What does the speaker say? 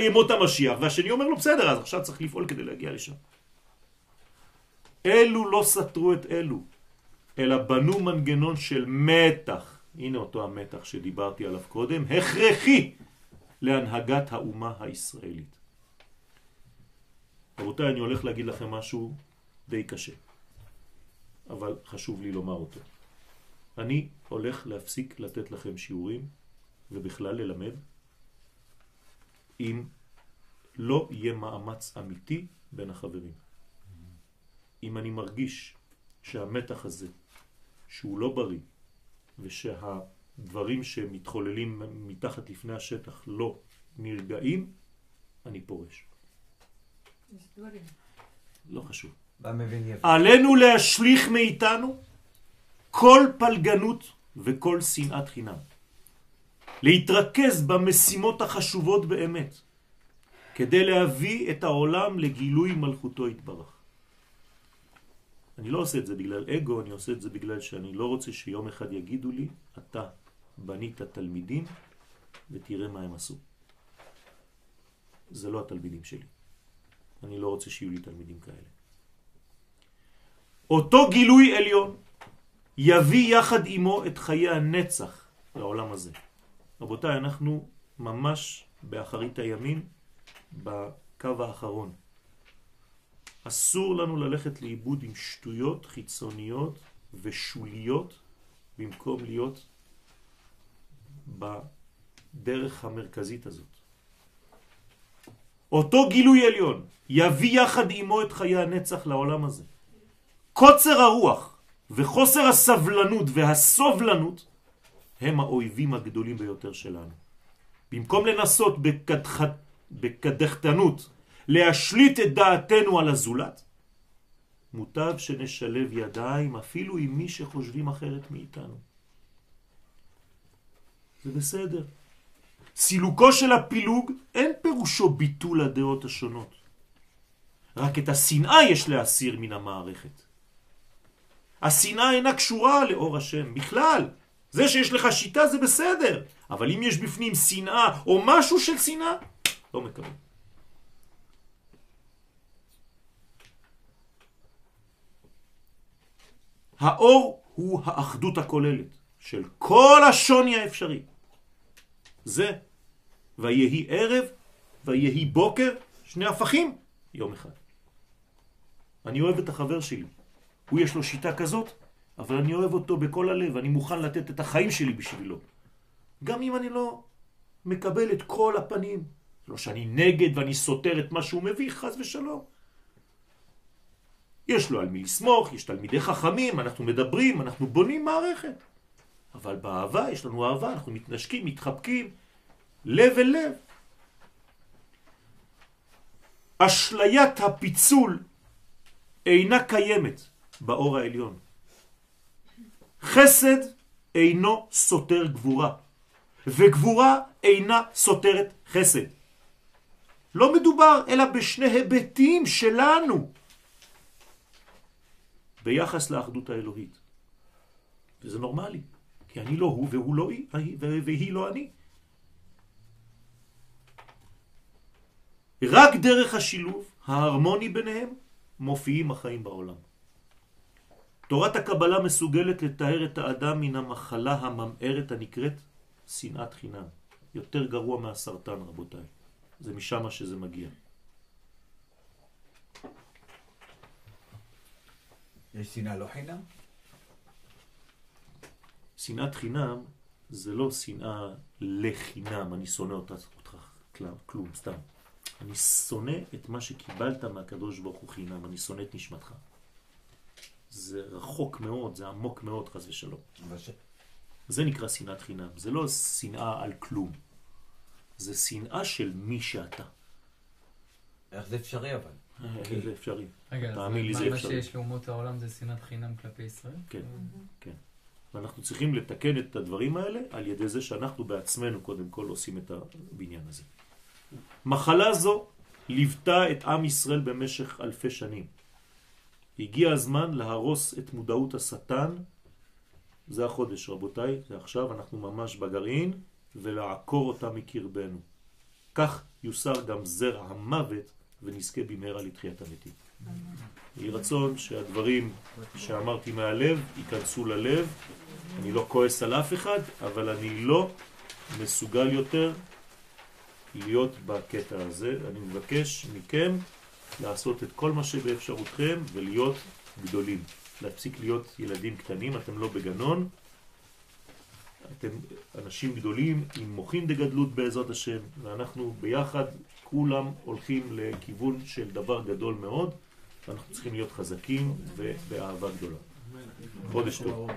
ימות המשיח, והשני אומר לו, בסדר, אז עכשיו צריך לפעול כדי להגיע לשם. אלו לא סתרו את אלו, אלא בנו מנגנון של מתח, הנה אותו המתח שדיברתי עליו קודם, הכרחי להנהגת האומה הישראלית. רבותיי, אני הולך להגיד לכם משהו די קשה, אבל חשוב לי לומר אותו. אני הולך להפסיק לתת לכם שיעורים ובכלל ללמד אם לא יהיה מאמץ אמיתי בין החברים. אם אני מרגיש שהמתח הזה, שהוא לא בריא, ושהדברים שמתחוללים מתחת לפני השטח לא נרגעים, אני פורש. לא חשוב. עלינו להשליך מאיתנו כל פלגנות וכל שנאת חינם. להתרכז במשימות החשובות באמת, כדי להביא את העולם לגילוי מלכותו התברך. אני לא עושה את זה בגלל אגו, אני עושה את זה בגלל שאני לא רוצה שיום אחד יגידו לי, אתה בנית תלמידים ותראה מה הם עשו. זה לא התלמידים שלי. אני לא רוצה שיהיו לי תלמידים כאלה. אותו גילוי עליון יביא יחד עמו את חיי הנצח לעולם הזה. רבותיי, אנחנו ממש באחרית הימים בקו האחרון. אסור לנו ללכת לאיבוד עם שטויות חיצוניות ושוליות במקום להיות בדרך המרכזית הזאת. אותו גילוי עליון יביא יחד עמו את חיי הנצח לעולם הזה. קוצר הרוח וחוסר הסבלנות והסובלנות הם האויבים הגדולים ביותר שלנו. במקום לנסות בקדח... בקדחתנות להשליט את דעתנו על הזולת, מוטב שנשלב ידיים אפילו עם מי שחושבים אחרת מאיתנו. זה בסדר. סילוקו של הפילוג אין פירושו ביטול הדעות השונות. רק את השנאה יש להסיר מן המערכת. השנאה אינה קשורה לאור השם בכלל. זה שיש לך שיטה זה בסדר, אבל אם יש בפנים שנאה או משהו של שנאה, לא מקבל. האור הוא האחדות הכוללת של כל השוני האפשרי. זה ויהי ערב ויהי בוקר, שני הפכים, יום אחד. אני אוהב את החבר שלי. הוא יש לו שיטה כזאת, אבל אני אוהב אותו בכל הלב, אני מוכן לתת את החיים שלי בשבילו. גם אם אני לא מקבל את כל הפנים. לא שאני נגד ואני סותר את מה שהוא מביא, חז ושלום. יש לו על מי לסמוך, יש תלמידי חכמים, אנחנו מדברים, אנחנו בונים מערכת. אבל באהבה, יש לנו אהבה, אנחנו מתנשקים, מתחבקים, לב אל לב. אשליית הפיצול אינה קיימת באור העליון. חסד אינו סותר גבורה, וגבורה אינה סותרת חסד. לא מדובר אלא בשני היבטים שלנו ביחס לאחדות האלוהית. וזה נורמלי, כי אני לא הוא והוא לא היא, והיא לא אני. רק דרך השילוב ההרמוני ביניהם מופיעים החיים בעולם. תורת הקבלה מסוגלת לתאר את האדם מן המחלה הממארת הנקראת שנאת חינם. יותר גרוע מהסרטן רבותיי. זה משם שזה מגיע. יש שנאה לא חינם? שנאת חינם זה לא שנאה לחינם, אני שונא אותך, כלום, סתם. אני שונא את מה שקיבלת מהקדוש ברוך הוא חינם, אני שונא את נשמתך. זה רחוק מאוד, זה עמוק מאוד, חס ושלום. ש... זה נקרא שנאת חינם, זה לא שנאה על כלום. זה שנאה של מי שאתה. איך זה אפשרי אבל? איך זה אפשרי? רגע, תאמין לי זה אפשרי. מה שיש לאומות העולם זה שנאת חינם כלפי ישראל? כן, כן. ואנחנו צריכים לתקן את הדברים האלה על ידי זה שאנחנו בעצמנו קודם כל עושים את הבניין הזה. מחלה זו ליוותה את עם ישראל במשך אלפי שנים. הגיע הזמן להרוס את מודעות השטן, זה החודש רבותיי, זה עכשיו, אנחנו ממש בגרעין, ולעקור אותה מקרבנו. כך יוסר גם זרע המוות ונזכה במהרה לתחיית המתים. יהי רצון שהדברים שאמרתי מהלב ייכנסו ללב. אני לא כועס על אף אחד, אבל אני לא מסוגל יותר להיות בקטע הזה. אני מבקש מכם לעשות את כל מה שבאפשרותכם ולהיות גדולים. להפסיק להיות ילדים קטנים, אתם לא בגנון, אתם אנשים גדולים עם מוחין דגדלות בעזרת השם, ואנחנו ביחד כולם הולכים לכיוון של דבר גדול מאוד, ואנחנו צריכים להיות חזקים ובאהבה גדולה. חודש טוב.